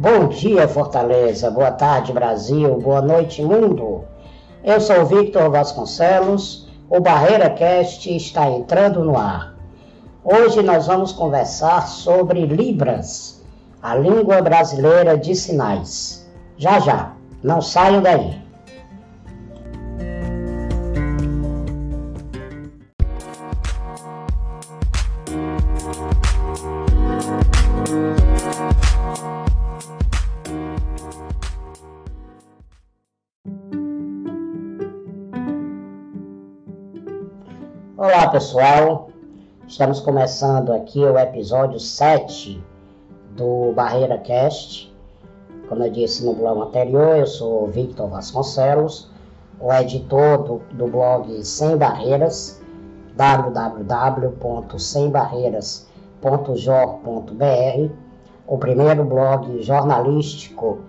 Bom dia, Fortaleza. Boa tarde, Brasil. Boa noite, mundo. Eu sou Victor Vasconcelos. O Barreira Cast está entrando no ar. Hoje nós vamos conversar sobre Libras, a língua brasileira de sinais. Já já, não saiam daí. Olá pessoal, estamos começando aqui o episódio 7 do Barreira Cast. Como eu disse no blog anterior, eu sou Victor Vasconcelos, o editor do, do blog Sem Barreiras, www.sembarreiras.jor.br, o primeiro blog jornalístico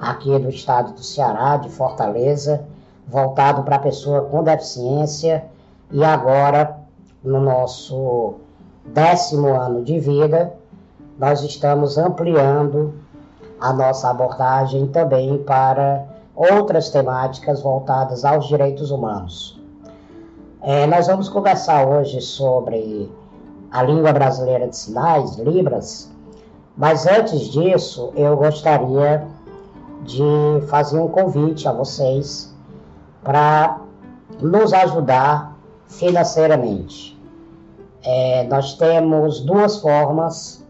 aqui do estado do Ceará, de Fortaleza, voltado para a pessoa com deficiência e agora, no nosso décimo ano de vida, nós estamos ampliando a nossa abordagem também para outras temáticas voltadas aos direitos humanos. É, nós vamos conversar hoje sobre a língua brasileira de sinais, Libras, mas antes disso eu gostaria de fazer um convite a vocês para nos ajudar financeiramente. É, nós temos duas formas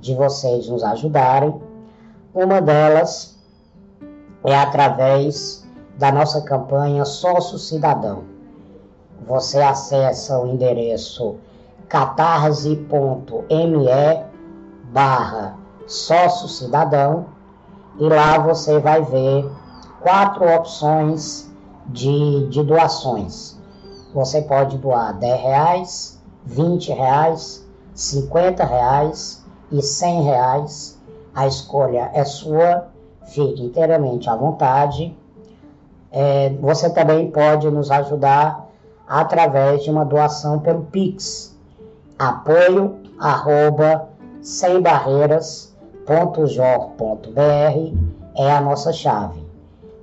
de vocês nos ajudarem. Uma delas é através da nossa campanha Sócio Cidadão. Você acessa o endereço catarse.me barra sócio cidadão e lá você vai ver quatro opções de, de doações. Você pode doar 10 reais, 20 reais, 50 reais e 100 reais. A escolha é sua, fique inteiramente à vontade. É, você também pode nos ajudar através de uma doação pelo Pix. Apoio arroba sembarreiras.jor.br é a nossa chave.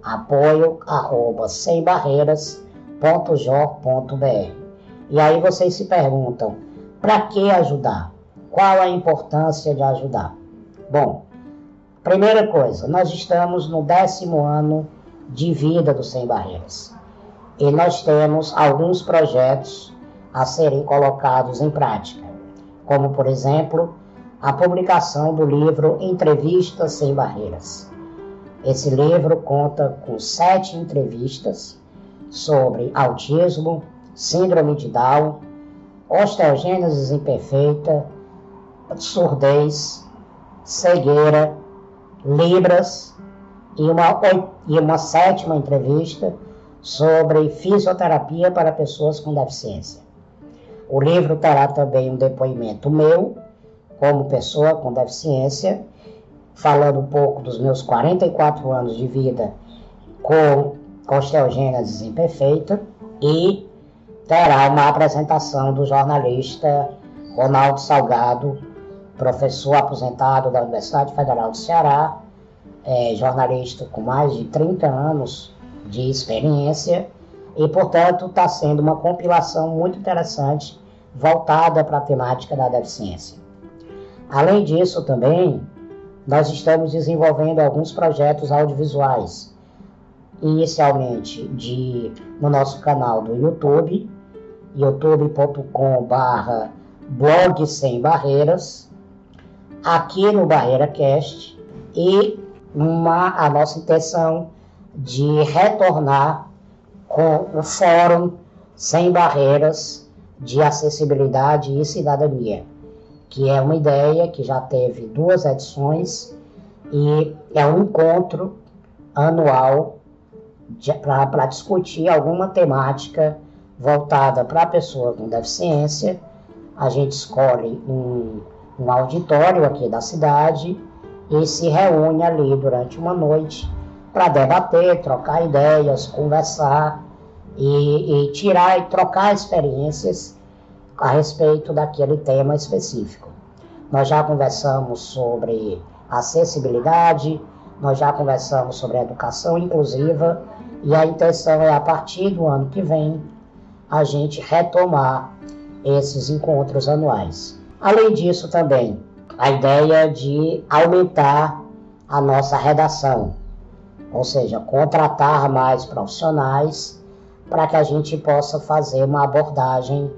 Apoio arroba sembarreiras.jor.br www.jor.br. E aí vocês se perguntam: para que ajudar? Qual a importância de ajudar? Bom, primeira coisa, nós estamos no décimo ano de vida do Sem Barreiras e nós temos alguns projetos a serem colocados em prática, como por exemplo a publicação do livro Entrevistas Sem Barreiras. Esse livro conta com sete entrevistas sobre autismo, síndrome de Down, osteogênese imperfeita, surdez, cegueira, libras e uma, e uma sétima entrevista sobre fisioterapia para pessoas com deficiência. O livro terá também um depoimento meu, como pessoa com deficiência, falando um pouco dos meus 44 anos de vida com osteogênese imperfeita e terá uma apresentação do jornalista Ronaldo Salgado, professor aposentado da Universidade Federal do Ceará, é, jornalista com mais de 30 anos de experiência e, portanto, está sendo uma compilação muito interessante voltada para a temática da deficiência. Além disso, também, nós estamos desenvolvendo alguns projetos audiovisuais inicialmente de, no nosso canal do YouTube, youtube.com.br blog sem barreiras, aqui no Barreira Cast, e uma, a nossa intenção de retornar com o Fórum Sem Barreiras de Acessibilidade e Cidadania, que é uma ideia que já teve duas edições e é um encontro anual para discutir alguma temática voltada para a pessoa com deficiência. A gente escolhe um, um auditório aqui da cidade e se reúne ali durante uma noite para debater, trocar ideias, conversar e, e, tirar e trocar experiências a respeito daquele tema específico. Nós já conversamos sobre acessibilidade, nós já conversamos sobre a educação inclusiva e a intenção é a partir do ano que vem a gente retomar esses encontros anuais. Além disso também, a ideia de aumentar a nossa redação, ou seja, contratar mais profissionais para que a gente possa fazer uma abordagem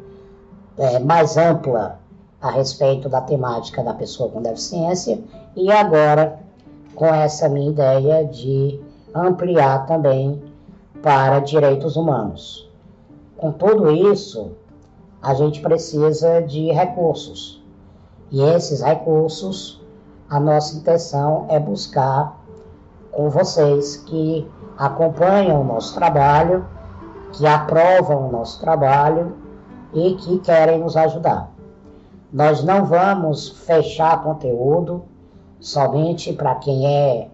é, mais ampla a respeito da temática da pessoa com deficiência e agora com essa minha ideia de ampliar também para direitos humanos. Com tudo isso, a gente precisa de recursos. E esses recursos, a nossa intenção é buscar com vocês que acompanham o nosso trabalho, que aprovam o nosso trabalho e que querem nos ajudar. Nós não vamos fechar conteúdo somente para quem é,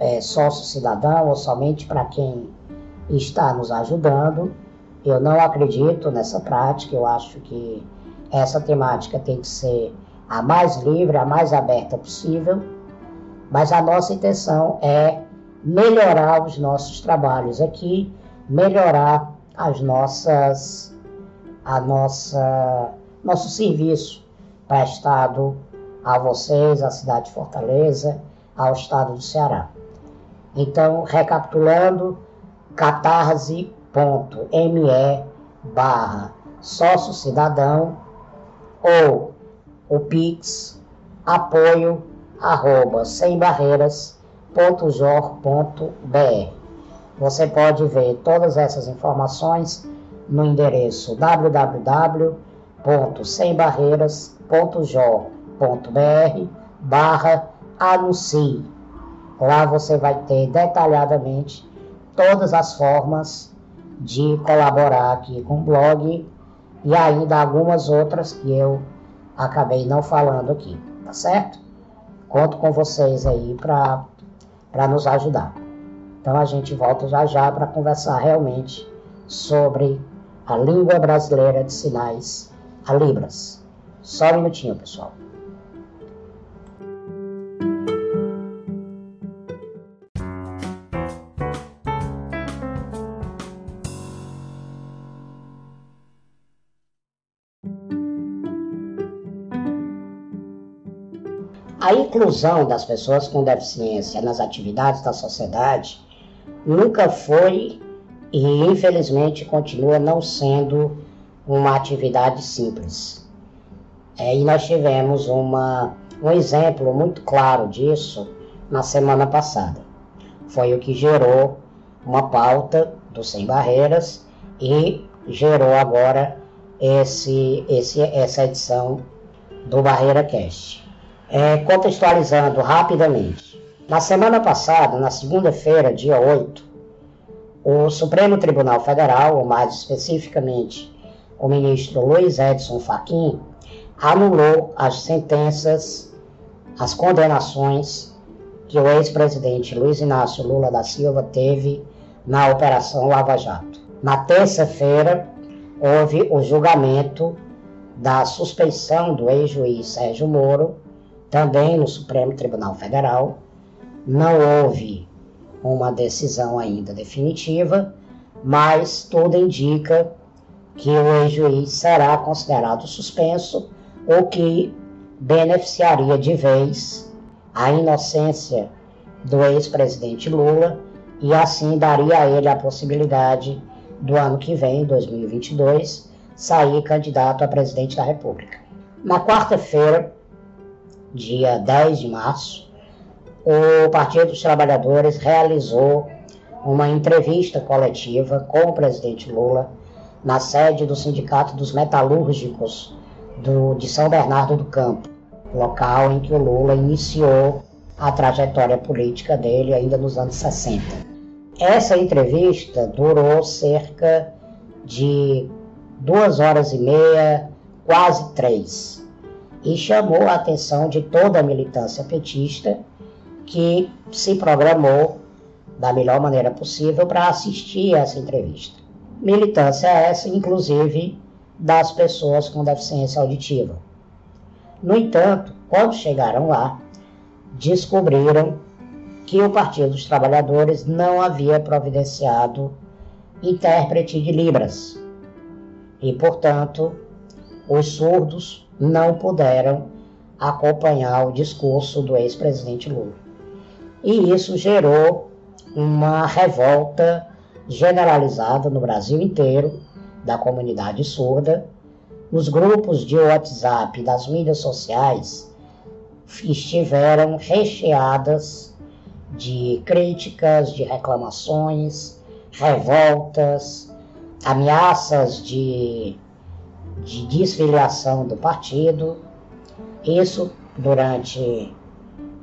é sócio cidadão ou somente para quem está nos ajudando. Eu não acredito nessa prática, eu acho que essa temática tem que ser a mais livre, a mais aberta possível, mas a nossa intenção é melhorar os nossos trabalhos aqui, melhorar as nossas a nossa nosso serviço prestado a vocês, à cidade de Fortaleza, ao estado do Ceará. Então, recapitulando, catarse.me barra sócio cidadão ou o Pix apoio arroba sem barreiras.jor.br. Você pode ver todas essas informações no endereço www www.sembarreiras.jor.br barra anuncie. Lá você vai ter detalhadamente todas as formas de colaborar aqui com o blog e ainda algumas outras que eu acabei não falando aqui, tá certo? Conto com vocês aí para nos ajudar. Então a gente volta já já para conversar realmente sobre a língua brasileira de sinais a Libras. Só um minutinho, pessoal. Inclusão das pessoas com deficiência nas atividades da sociedade nunca foi e infelizmente continua não sendo uma atividade simples. É, e nós tivemos uma, um exemplo muito claro disso na semana passada. Foi o que gerou uma pauta do Sem Barreiras e gerou agora esse, esse, essa edição do Barreira Cast. É, contextualizando rapidamente, na semana passada, na segunda-feira, dia 8, o Supremo Tribunal Federal, ou mais especificamente o ministro Luiz Edson Fachin anulou as sentenças, as condenações que o ex-presidente Luiz Inácio Lula da Silva teve na Operação Lava Jato. Na terça-feira, houve o julgamento da suspeição do ex-juiz Sérgio Moro, também no Supremo Tribunal Federal. Não houve uma decisão ainda definitiva, mas tudo indica que o ex-juiz será considerado suspenso, o que beneficiaria de vez a inocência do ex-presidente Lula e assim daria a ele a possibilidade do ano que vem, 2022, sair candidato a presidente da República. Na quarta-feira, dia 10 de março, o Partido dos Trabalhadores realizou uma entrevista coletiva com o presidente Lula na sede do Sindicato dos Metalúrgicos do, de São Bernardo do Campo, local em que o Lula iniciou a trajetória política dele ainda nos anos 60. Essa entrevista durou cerca de duas horas e meia, quase três, e chamou a atenção de toda a militância petista que se programou da melhor maneira possível para assistir essa entrevista. Militância essa, inclusive, das pessoas com deficiência auditiva. No entanto, quando chegaram lá, descobriram que o Partido dos Trabalhadores não havia providenciado intérprete de Libras. E, portanto, os surdos não puderam acompanhar o discurso do ex-presidente Lula. E isso gerou uma revolta generalizada no Brasil inteiro da comunidade surda. Os grupos de WhatsApp das mídias sociais estiveram recheadas de críticas, de reclamações, revoltas, ameaças de, de desfiliação do partido. Isso durante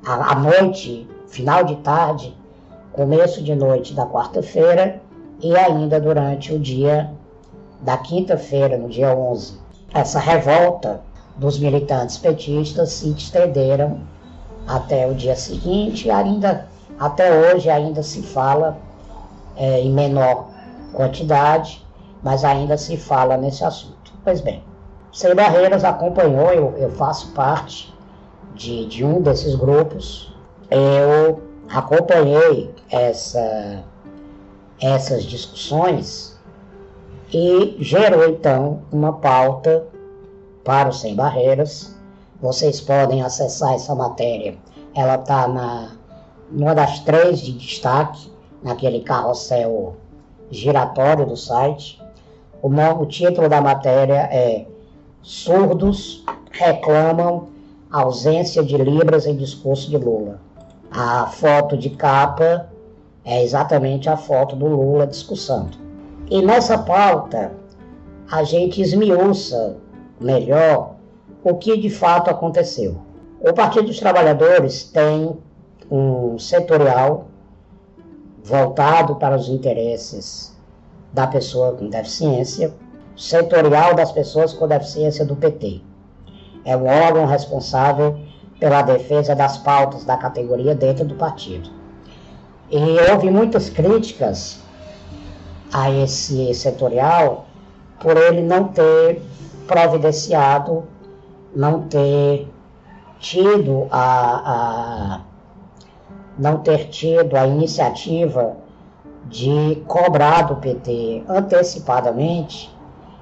a, noite, final de tarde, começo de noite da quarta-feira e ainda durante o dia da quinta-feira, no dia 11. Essa revolta dos militantes petistas se estenderam até o dia seguinte e ainda até hoje ainda se fala é, em menor quantidade, mas ainda se fala nesse assunto. Pois bem, Sem Barreiras acompanhou, eu, eu faço parte de, de um desses grupos, eu acompanhei essa, essas discussões e gerou então uma pauta para o Sem Barreiras. Vocês podem acessar essa matéria, ela está na numa das três de destaque, naquele carrossel giratório do site. O, o título da matéria é Surdos reclamam ausência de Libras em discurso de Lula. A foto de capa é exatamente a foto do Lula discursando. E nessa pauta, a gente esmiuça melhor o que de fato aconteceu. O Partido dos Trabalhadores tem um setorial voltado para os interesses da pessoa com deficiência, setorial das pessoas com deficiência do PT. É um órgão responsável pela defesa das pautas da categoria dentro do partido. E houve muitas críticas a esse setorial por ele não ter providenciado, não ter tido a, a não ter tido a iniciativa de cobrar do PT antecipadamente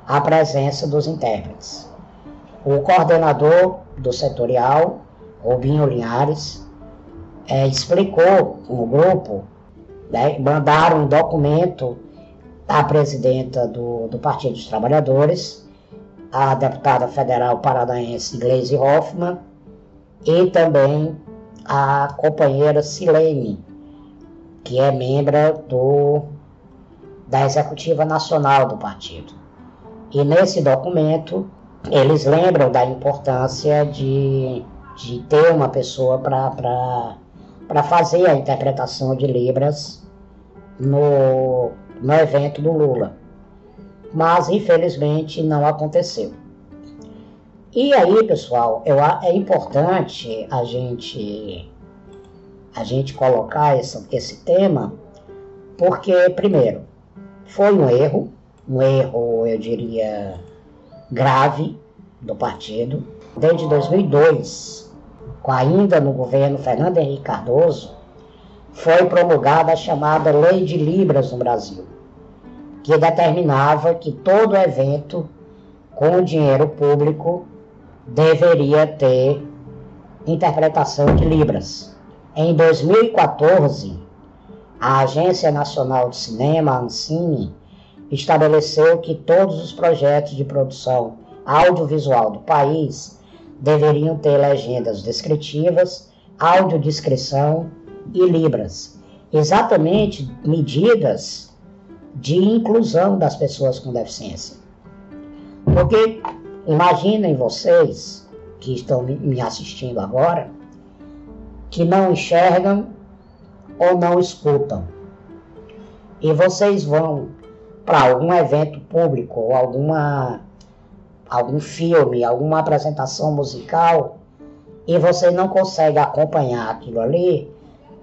a presença dos intérpretes. O coordenador do setorial, Rubinho Linhares, é, explicou no grupo, né, mandaram um documento à presidenta do, do Partido dos Trabalhadores, a deputada federal paranaense Gleisi Hoffmann, e também a companheira Silene, que é membro do, da Executiva Nacional do partido. E nesse documento, eles lembram da importância de, de ter uma pessoa para fazer a interpretação de Libras no, no evento do Lula. Mas, infelizmente, não aconteceu. E aí, pessoal, eu, é importante a gente a gente colocar esse, esse tema, porque, primeiro, foi um erro, um erro, eu diria, grave do partido. Desde 2002, ainda no governo Fernando Henrique Cardoso, foi promulgada a chamada Lei de Libras no Brasil, que determinava que todo evento com dinheiro público deveria ter interpretação de Libras. Em 2014, a Agência Nacional de Cinema, Ancine, estabeleceu que todos os projetos de produção audiovisual do país deveriam ter legendas descritivas, audiodescrição e libras, exatamente medidas de inclusão das pessoas com deficiência. Porque Imaginem vocês que estão me assistindo agora, que não enxergam ou não escutam. E vocês vão para algum evento público ou alguma algum filme, alguma apresentação musical e você não consegue acompanhar aquilo ali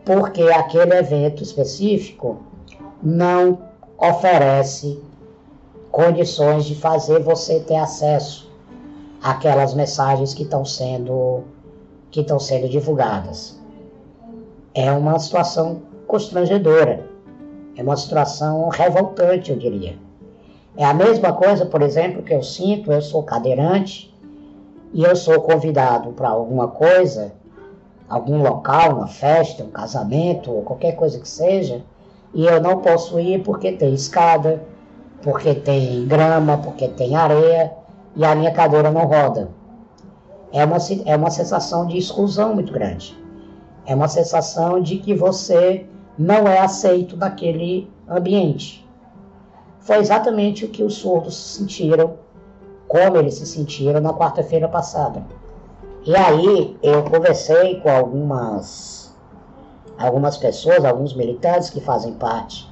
porque aquele evento específico não oferece condições de fazer você ter acesso aquelas mensagens que estão sendo que estão sendo divulgadas. É uma situação constrangedora, é uma situação revoltante, eu diria. É a mesma coisa, por exemplo, que eu sinto, eu sou cadeirante e eu sou convidado para alguma coisa, algum local, uma festa, um casamento, ou qualquer coisa que seja, e eu não posso ir porque tem escada, porque tem grama, porque tem areia e a minha cadeira não roda. É uma, é uma sensação de exclusão muito grande. É uma sensação de que você não é aceito naquele ambiente. Foi exatamente o que os surdos sentiram, como eles se sentiram na quarta-feira passada. E aí eu conversei com algumas, algumas pessoas, alguns militantes que fazem parte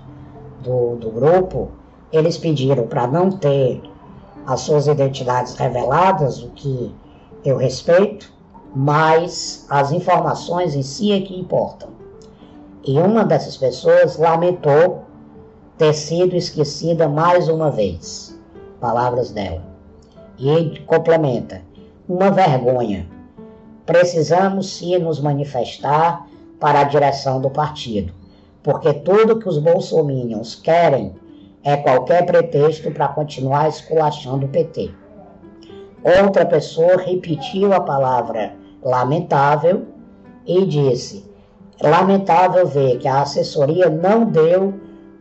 do, do grupo, eles pediram para não ter as suas identidades reveladas, o que eu respeito, mas as informações em si é que importam. E uma dessas pessoas lamentou ter sido esquecida mais uma vez. Palavras dela. E ele complementa: uma vergonha. Precisamos sim nos manifestar para a direção do partido, porque tudo que os bolsominions querem é qualquer pretexto para continuar esculachando o PT. Outra pessoa repetiu a palavra lamentável e disse: lamentável ver que a assessoria não deu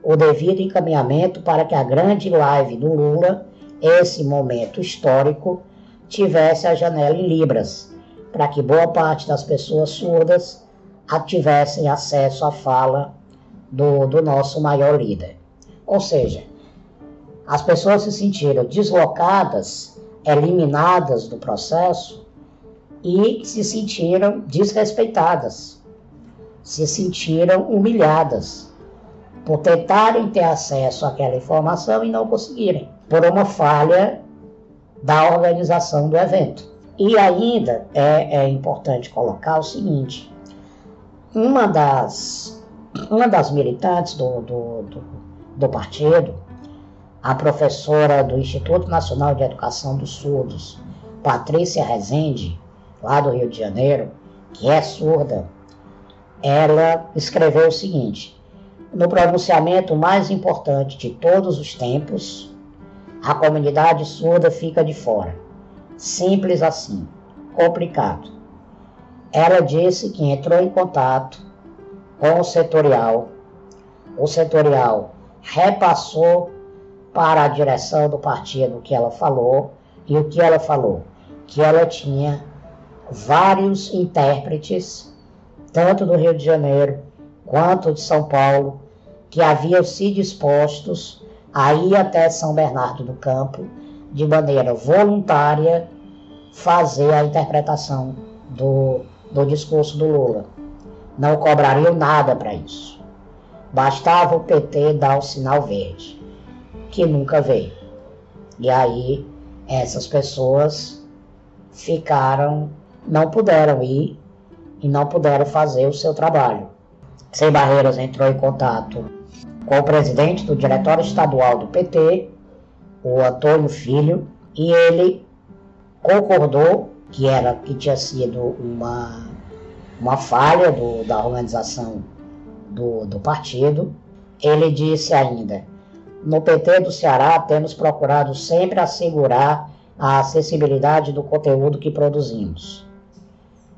o devido encaminhamento para que a grande live do Lula, esse momento histórico, tivesse a janela em Libras, para que boa parte das pessoas surdas tivessem acesso à fala do, do nosso maior líder. Ou seja, as pessoas se sentiram deslocadas, eliminadas do processo e se sentiram desrespeitadas, se sentiram humilhadas por tentarem ter acesso àquela informação e não conseguirem, por uma falha da organização do evento. E ainda é, é importante colocar o seguinte: uma das, uma das militantes do, do, do do partido, a professora do Instituto Nacional de Educação dos Surdos, Patrícia Rezende, lá do Rio de Janeiro, que é surda, ela escreveu o seguinte: no pronunciamento mais importante de todos os tempos, a comunidade surda fica de fora. Simples assim, complicado. Ela disse que entrou em contato com o setorial. O setorial repassou para a direção do partido o que ela falou e o que ela falou, que ela tinha vários intérpretes, tanto do Rio de Janeiro quanto de São Paulo, que haviam se dispostos a ir até São Bernardo do Campo de maneira voluntária fazer a interpretação do, do discurso do Lula. Não cobrariam nada para isso. Bastava o PT dar o sinal verde, que nunca veio. E aí essas pessoas ficaram, não puderam ir e não puderam fazer o seu trabalho. Sem Barreiras entrou em contato com o presidente do Diretório Estadual do PT, o Antônio Filho, e ele concordou que era que tinha sido uma, uma falha do, da organização do, do partido, ele disse ainda: No PT do Ceará temos procurado sempre assegurar a acessibilidade do conteúdo que produzimos.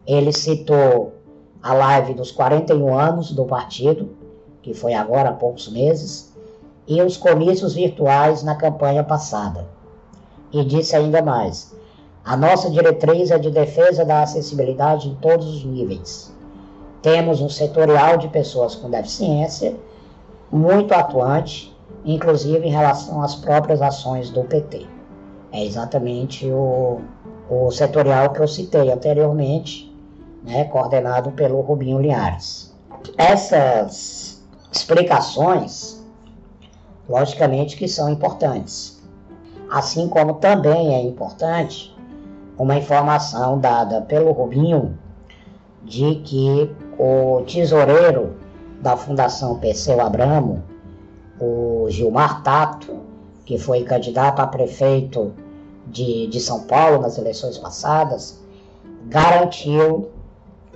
Ele citou a live dos 41 anos do partido, que foi agora há poucos meses, e os comícios virtuais na campanha passada. E disse ainda mais: a nossa diretriz é de defesa da acessibilidade em todos os níveis. Temos um setorial de pessoas com deficiência muito atuante, inclusive em relação às próprias ações do PT. É exatamente o, o setorial que eu citei anteriormente, né, coordenado pelo Rubinho Linhares. Essas explicações, logicamente que são importantes, assim como também é importante uma informação dada pelo Rubinho de que o tesoureiro da Fundação Perseu Abramo, o Gilmar Tato, que foi candidato a prefeito de, de São Paulo nas eleições passadas, garantiu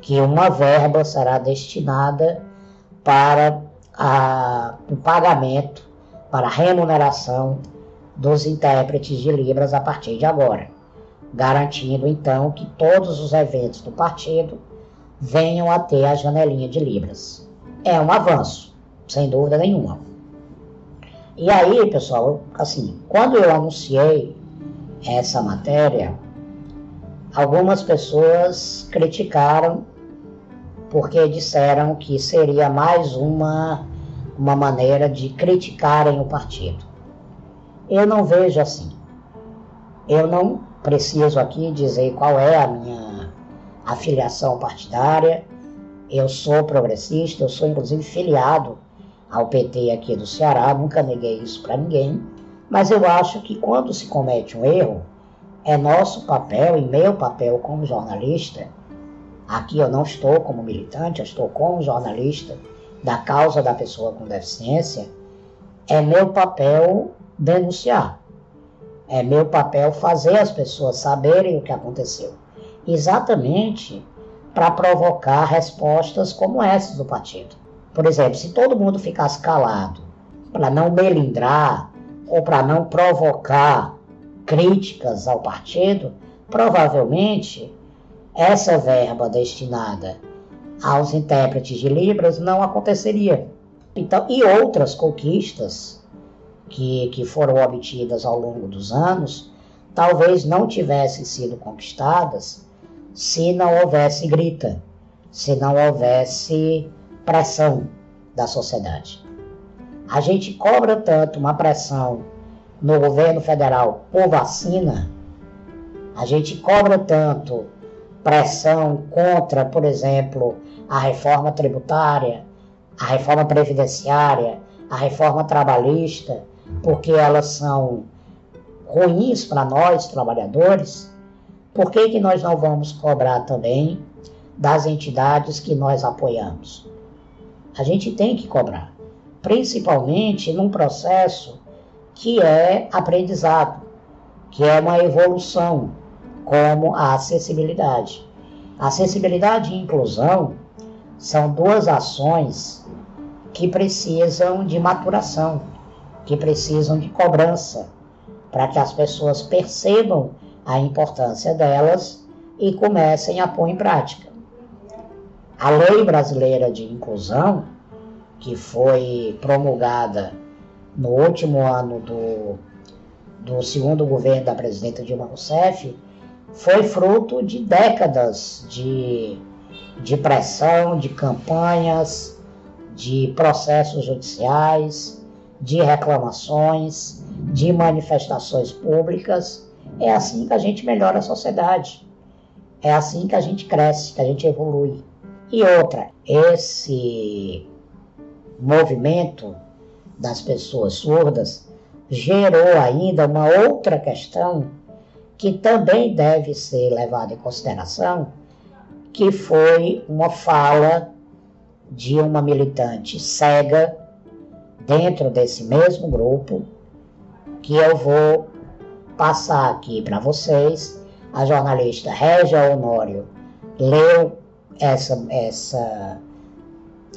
que uma verba será destinada para o pagamento, para a remuneração dos intérpretes de Libras a partir de agora, garantindo então que todos os eventos do partido venham a ter a janelinha de Libras. É um avanço, sem dúvida nenhuma. E aí, pessoal, assim, quando eu anunciei essa matéria, algumas pessoas criticaram porque disseram que seria mais uma, uma maneira de criticarem o partido. Eu não vejo assim. Eu não preciso aqui dizer qual é a minha afiliação partidária. Eu sou progressista, eu sou inclusive filiado ao PT aqui do Ceará, nunca neguei isso para ninguém. Mas eu acho que quando se comete um erro, é nosso papel e meu papel como jornalista Aqui eu não estou como militante, eu estou como jornalista da causa da pessoa com deficiência. É meu papel denunciar. É meu papel fazer as pessoas saberem o que aconteceu. Exatamente para provocar respostas como essas do partido. Por exemplo, se todo mundo ficasse calado para não melindrar ou para não provocar críticas ao partido, provavelmente essa verba destinada aos intérpretes de Libras não aconteceria. Então, e outras conquistas que, que foram obtidas ao longo dos anos, talvez não tivessem sido conquistadas se não houvesse grita, se não houvesse pressão da sociedade. A gente cobra tanto uma pressão no governo federal por vacina, a gente cobra tanto pressão contra, por exemplo, a reforma tributária, a reforma previdenciária, a reforma trabalhista, porque elas são ruins para nós, trabalhadores, por que, que nós não vamos cobrar também das entidades que nós apoiamos? A gente tem que cobrar, principalmente num processo que é aprendizado, que é uma evolução como a acessibilidade. Acessibilidade e inclusão são duas ações que precisam de maturação, que precisam de cobrança, para que as pessoas percebam a importância delas e comecem a pôr em prática. A Lei Brasileira de Inclusão, que foi promulgada no último ano do, do segundo governo da presidenta Dilma Rousseff, foi fruto de décadas de, de pressão, de campanhas, de processos judiciais, de reclamações, de manifestações públicas. É assim que a gente melhora a sociedade. É assim que a gente cresce, que a gente evolui. E outra, esse movimento das pessoas surdas gerou ainda uma outra questão que também deve ser levado em consideração, que foi uma fala de uma militante cega dentro desse mesmo grupo, que eu vou passar aqui para vocês. A jornalista Régia Honório leu essa, essa,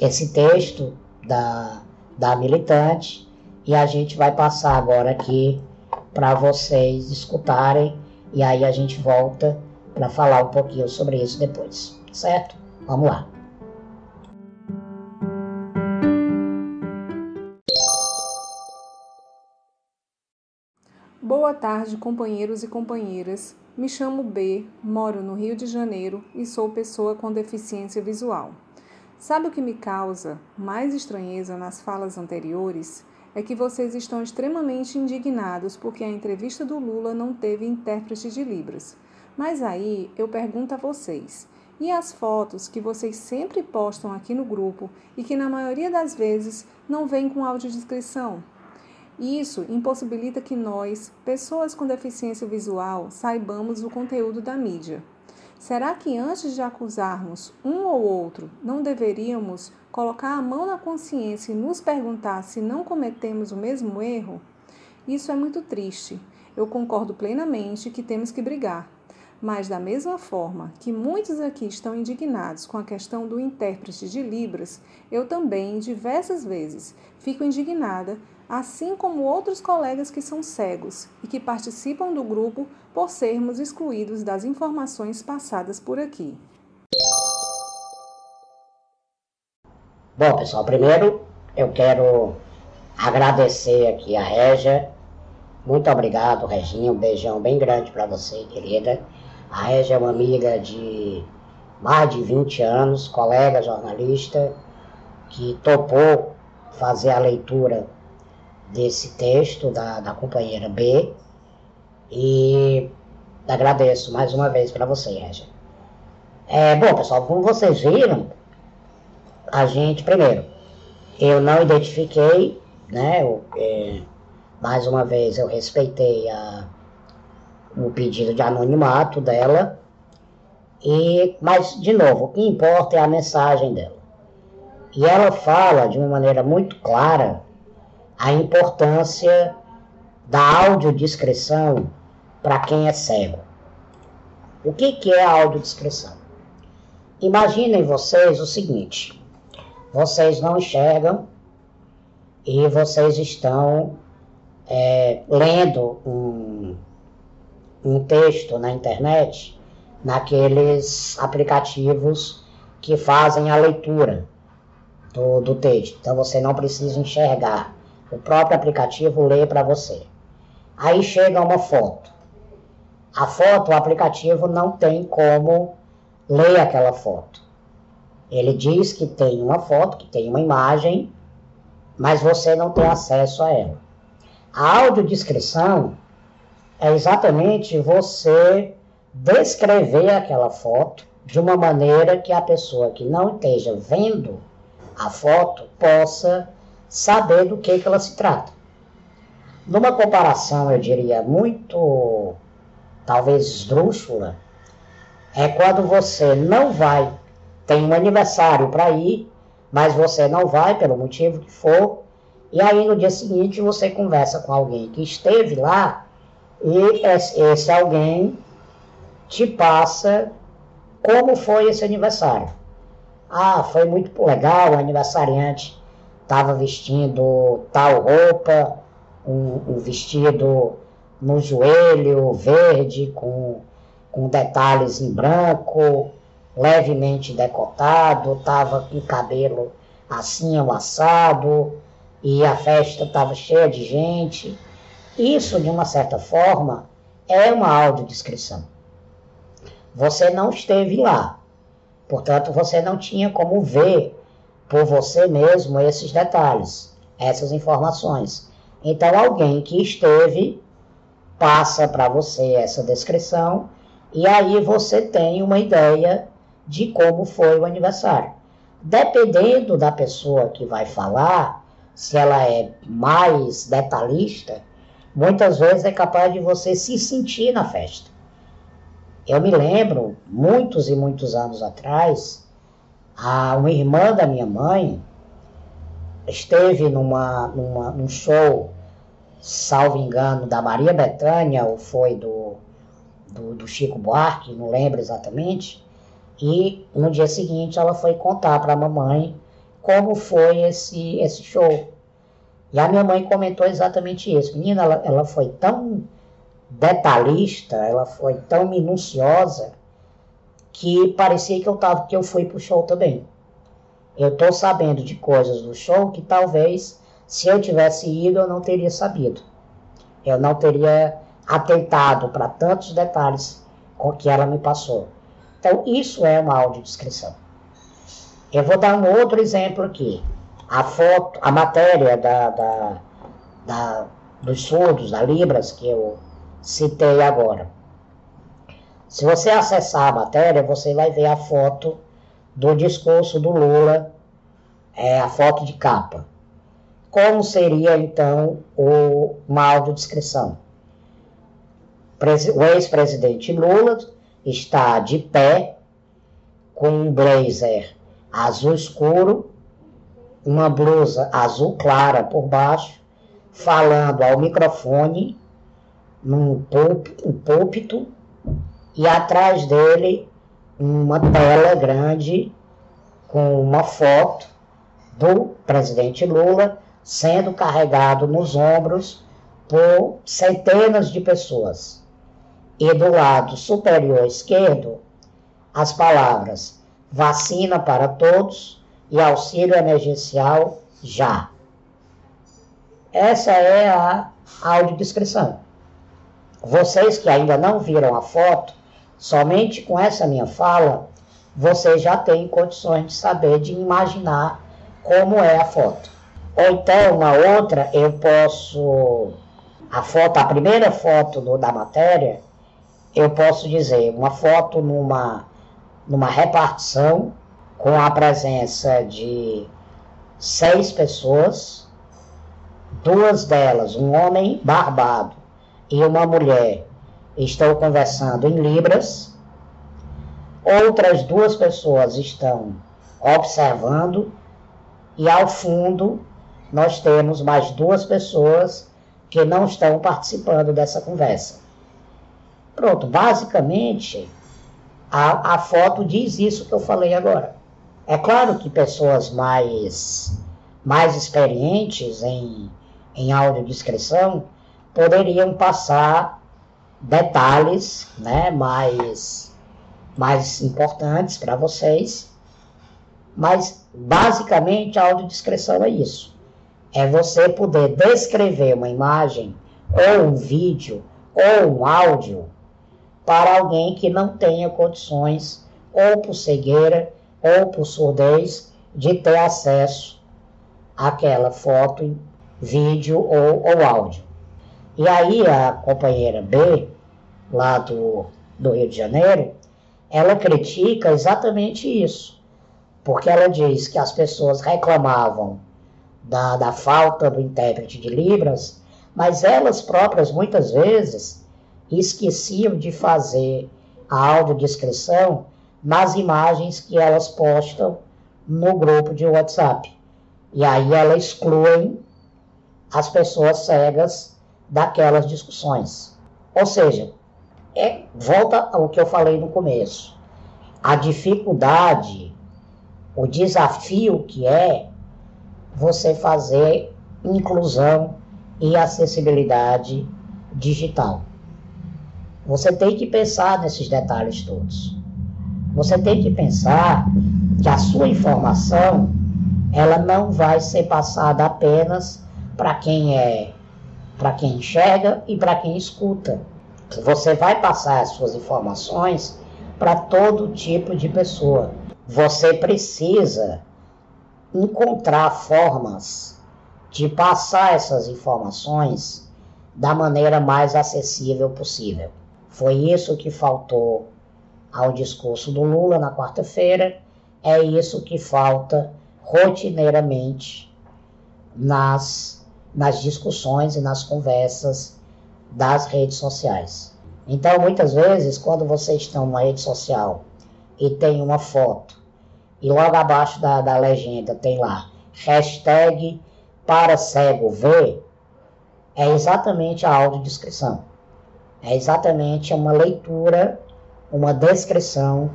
esse texto da, da militante e a gente vai passar agora aqui para vocês escutarem e aí a gente volta para falar um pouquinho sobre isso depois, certo? Vamos lá. Boa tarde, companheiros e companheiras. Me chamo B, moro no Rio de Janeiro e sou pessoa com deficiência visual. Sabe o que me causa mais estranheza nas falas anteriores? É que vocês estão extremamente indignados porque a entrevista do Lula não teve intérprete de Libras. Mas aí eu pergunto a vocês: e as fotos que vocês sempre postam aqui no grupo e que na maioria das vezes não vêm com audiodescrição? Isso impossibilita que nós, pessoas com deficiência visual, saibamos o conteúdo da mídia. Será que antes de acusarmos um ou outro, não deveríamos colocar a mão na consciência e nos perguntar se não cometemos o mesmo erro? Isso é muito triste. Eu concordo plenamente que temos que brigar. Mas, da mesma forma que muitos aqui estão indignados com a questão do intérprete de Libras, eu também, diversas vezes, fico indignada, assim como outros colegas que são cegos e que participam do grupo por sermos excluídos das informações passadas por aqui. Bom, pessoal, primeiro eu quero agradecer aqui a Régia. Muito obrigado, Reginha. Um beijão bem grande para você, querida. A Régia é uma amiga de mais de 20 anos, colega jornalista, que topou fazer a leitura desse texto da, da companheira B. E agradeço mais uma vez para você, Régia. É, bom, pessoal, como vocês viram, a gente, primeiro, eu não identifiquei, né? Eu, é, mais uma vez eu respeitei a, o pedido de anonimato dela. E, mas, de novo, o que importa é a mensagem dela. E ela fala de uma maneira muito clara a importância da audiodescrição para quem é cego. O que, que é a audiodescrição? Imaginem vocês o seguinte: vocês não enxergam e vocês estão é, lendo um, um texto na internet, naqueles aplicativos que fazem a leitura do, do texto. Então você não precisa enxergar. O próprio aplicativo lê para você. Aí chega uma foto. A foto, o aplicativo não tem como ler aquela foto. Ele diz que tem uma foto, que tem uma imagem, mas você não tem acesso a ela. A audiodescrição é exatamente você descrever aquela foto de uma maneira que a pessoa que não esteja vendo a foto possa saber do que, que ela se trata. Numa comparação, eu diria, muito, talvez esdrúxula, é quando você não vai, tem um aniversário para ir, mas você não vai, pelo motivo que for, e aí no dia seguinte você conversa com alguém que esteve lá e esse alguém te passa como foi esse aniversário. Ah, foi muito legal, o aniversariante estava vestindo tal roupa, um, um, vestido no joelho verde com, com detalhes em branco, levemente decotado, estava com cabelo assim amassado, e a festa estava cheia de gente. Isso, de uma certa forma, é uma audiodescrição. Você não esteve lá, portanto, você não tinha como ver por você mesmo esses detalhes, essas informações. Então, alguém que esteve passa para você essa descrição e aí você tem uma ideia de como foi o aniversário. Dependendo da pessoa que vai falar, se ela é mais detalhista, muitas vezes é capaz de você se sentir na festa. Eu me lembro, muitos e muitos anos atrás, a, uma irmã da minha mãe esteve numa, numa, num show, salvo engano, da Maria Bethânia, ou foi do, do, do Chico Buarque, não lembro exatamente, e no dia seguinte ela foi contar para a mamãe como foi esse, esse show. E a minha mãe comentou exatamente isso. Menina, ela, ela foi tão detalhista, ela foi tão minuciosa que parecia que eu tava, que eu fui pro show também. Eu tô sabendo de coisas do show que talvez se eu tivesse ido eu não teria sabido. Eu não teria atentado para tantos detalhes com que ela me passou. Então isso é uma audiodescrição. Eu vou dar um outro exemplo aqui a foto, a matéria da, da, da, dos surdos, da Libras, que eu citei agora. Se você acessar a matéria, você vai ver a foto do discurso do Lula, é, a foto de capa. Como seria, então, o, uma audiodescrição? O ex-presidente Lula está de pé, com um blazer azul escuro, uma blusa azul clara por baixo, falando ao microfone num púlpito, e atrás dele uma tela grande com uma foto do presidente Lula sendo carregado nos ombros por centenas de pessoas. E do lado superior esquerdo, as palavras vacina para todos e auxílio emergencial já. Essa é a audiodescrição. Vocês que ainda não viram a foto, somente com essa minha fala, vocês já têm condições de saber, de imaginar como é a foto. Ou então, uma outra, eu posso. A foto, a primeira foto do, da matéria, eu posso dizer uma foto numa, numa repartição com a presença de seis pessoas, duas delas, um homem barbado e uma mulher, estão conversando em Libras, outras duas pessoas estão observando, e ao fundo nós temos mais duas pessoas que não estão participando dessa conversa. Pronto, basicamente a, a foto diz isso que eu falei agora. É claro que pessoas mais, mais experientes em, em audiodescrição poderiam passar detalhes né, mais, mais importantes para vocês, mas basicamente a audiodescrição é isso. É você poder descrever uma imagem, ou um vídeo, ou um áudio para alguém que não tenha condições, ou por cegueira, ou por surdez, de ter acesso àquela foto, vídeo ou, ou áudio. E aí a companheira B, lá do, do Rio de Janeiro, ela critica exatamente isso. Porque ela diz que as pessoas reclamavam da, da falta do intérprete de Libras, mas elas próprias muitas vezes esqueciam de fazer a audiodescrição nas imagens que elas postam no grupo de WhatsApp. E aí ela excluem as pessoas cegas daquelas discussões. Ou seja, é, volta ao que eu falei no começo. A dificuldade, o desafio que é você fazer inclusão e acessibilidade digital. Você tem que pensar nesses detalhes todos. Você tem que pensar que a sua informação ela não vai ser passada apenas para quem é para quem enxerga e para quem escuta. Você vai passar as suas informações para todo tipo de pessoa. Você precisa encontrar formas de passar essas informações da maneira mais acessível possível. Foi isso que faltou ao discurso do Lula na quarta-feira, é isso que falta rotineiramente nas, nas discussões e nas conversas das redes sociais. Então, muitas vezes, quando vocês estão numa rede social e tem uma foto, e logo abaixo da, da legenda tem lá hashtag para cego ver, é exatamente a audiodescrição. É exatamente uma leitura, uma descrição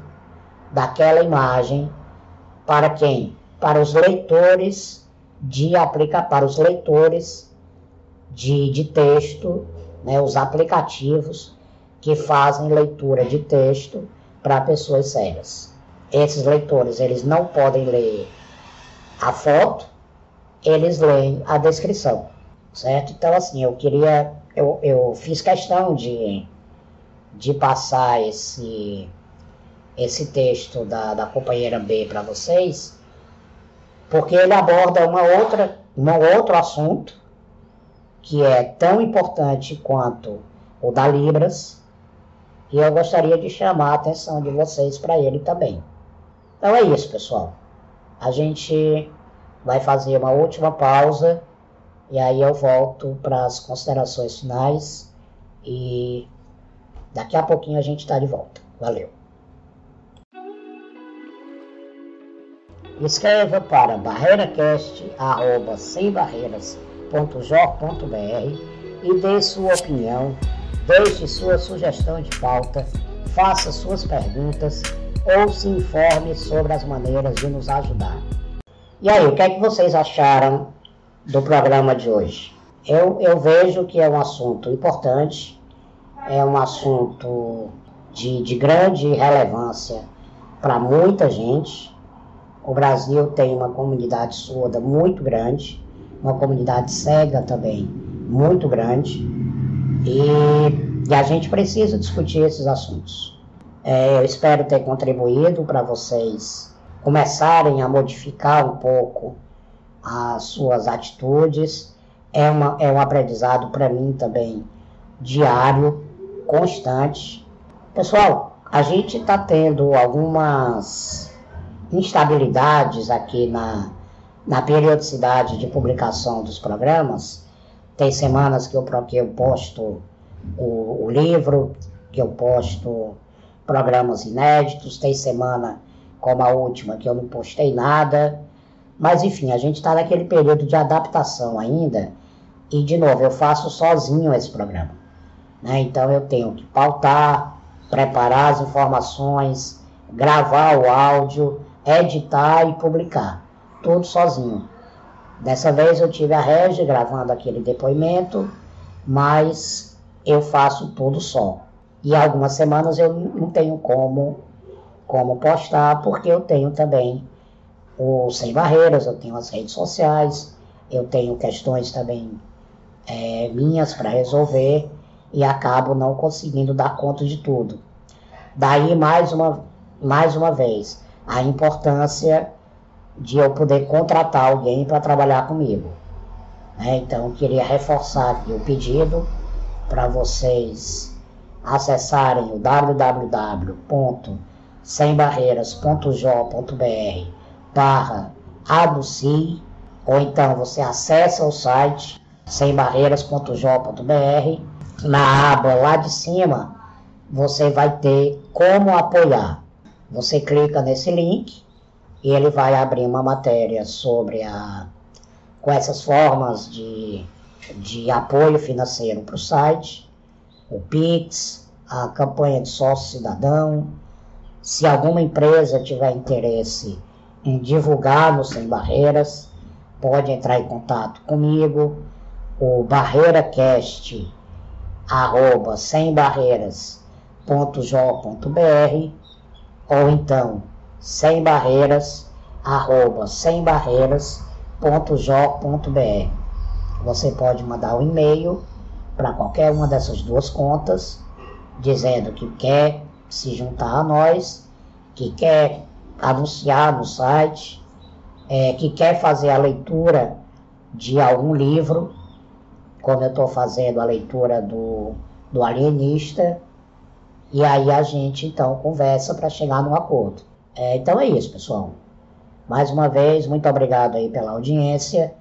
daquela imagem para quem? Para os leitores de aplica para os leitores de, de texto, né, os aplicativos que fazem leitura de texto para pessoas cegas. Esses leitores, eles não podem ler a foto, eles leem a descrição, certo? Então, assim, eu queria eu, eu fiz questão de, de passar esse, esse texto da, da companheira B para vocês, porque ele aborda uma outra, um outro assunto que é tão importante quanto o da Libras, e eu gostaria de chamar a atenção de vocês para ele também. Então é isso, pessoal. A gente vai fazer uma última pausa e aí eu volto para as considerações finais e daqui a pouquinho a gente está de volta. Valeu! Escreva para barreiracast.sembarreiras.jor.br e dê sua opinião, deixe sua sugestão de pauta faça suas perguntas ou se informe sobre as maneiras de nos ajudar. E aí, o que é que vocês acharam do programa de hoje? Eu, eu vejo que é um assunto importante, é um assunto de, de grande relevância para muita gente. O Brasil tem uma comunidade surda muito grande, uma comunidade cega também muito grande, e, e a gente precisa discutir esses assuntos. É, eu espero ter contribuído para vocês começarem a modificar um pouco as suas atitudes. É, uma, é um aprendizado para mim também diário, constante. Pessoal, a gente está tendo algumas instabilidades aqui na, na periodicidade de publicação dos programas. Tem semanas que eu, que eu posto o, o livro, que eu posto programas inéditos, tem semana como a última que eu não postei nada. Mas enfim, a gente está naquele período de adaptação ainda. E de novo, eu faço sozinho esse programa. Né? Então eu tenho que pautar, preparar as informações, gravar o áudio, editar e publicar. Tudo sozinho. Dessa vez eu tive a Regi gravando aquele depoimento, mas eu faço tudo só. E algumas semanas eu não tenho como, como postar, porque eu tenho também o Sem Barreiras, eu tenho as redes sociais, eu tenho questões também é, minhas para resolver e acabo não conseguindo dar conta de tudo. Daí, mais uma, mais uma vez, a importância de eu poder contratar alguém para trabalhar comigo. Né? Então, queria reforçar aqui o pedido para vocês acessarem o www.sembarreiras.jo.br barra aduci ou então você acessa o site sembarreiras.jo.br na aba lá de cima você vai ter como apoiar. Você clica nesse link e ele vai abrir uma matéria sobre a com essas formas de, de apoio financeiro para o site o PIX, a campanha de sócio cidadão. Se alguma empresa tiver interesse em divulgar no Sem Barreiras, pode entrar em contato comigo. O barreiracast, arroba sembarreiras.jo.br ou então sem barreiras, arroba sembarreiras.jo.br. Você pode mandar um e-mail para qualquer uma dessas duas contas, dizendo que quer se juntar a nós, que quer anunciar no site, é, que quer fazer a leitura de algum livro, como eu estou fazendo a leitura do, do Alienista, e aí a gente então conversa para chegar num acordo. É, então é isso, pessoal. Mais uma vez, muito obrigado aí pela audiência.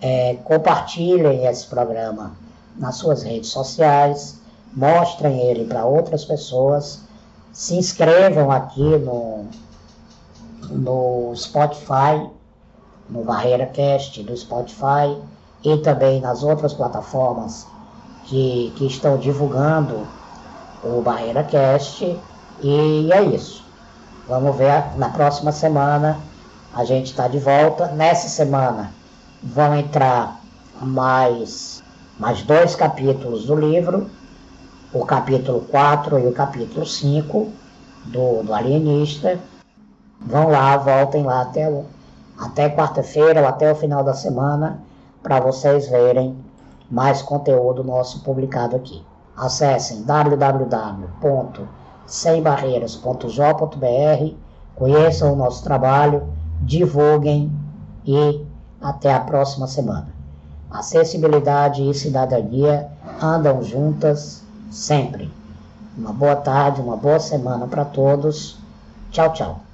É, compartilhem esse programa nas suas redes sociais, mostrem ele para outras pessoas, se inscrevam aqui no, no Spotify, no Barreira Cast do Spotify e também nas outras plataformas que, que estão divulgando o Barreira Cast. E é isso. Vamos ver na próxima semana. A gente está de volta. Nessa semana vão entrar mais mais dois capítulos do livro, o capítulo 4 e o capítulo 5 do, do Alienista. Vão lá, voltem lá até, até quarta-feira ou até o final da semana para vocês verem mais conteúdo nosso publicado aqui. Acessem www.sembarreiras.jo.br, conheçam o nosso trabalho, divulguem e até a próxima semana. Acessibilidade e cidadania andam juntas sempre. Uma boa tarde, uma boa semana para todos. Tchau, tchau.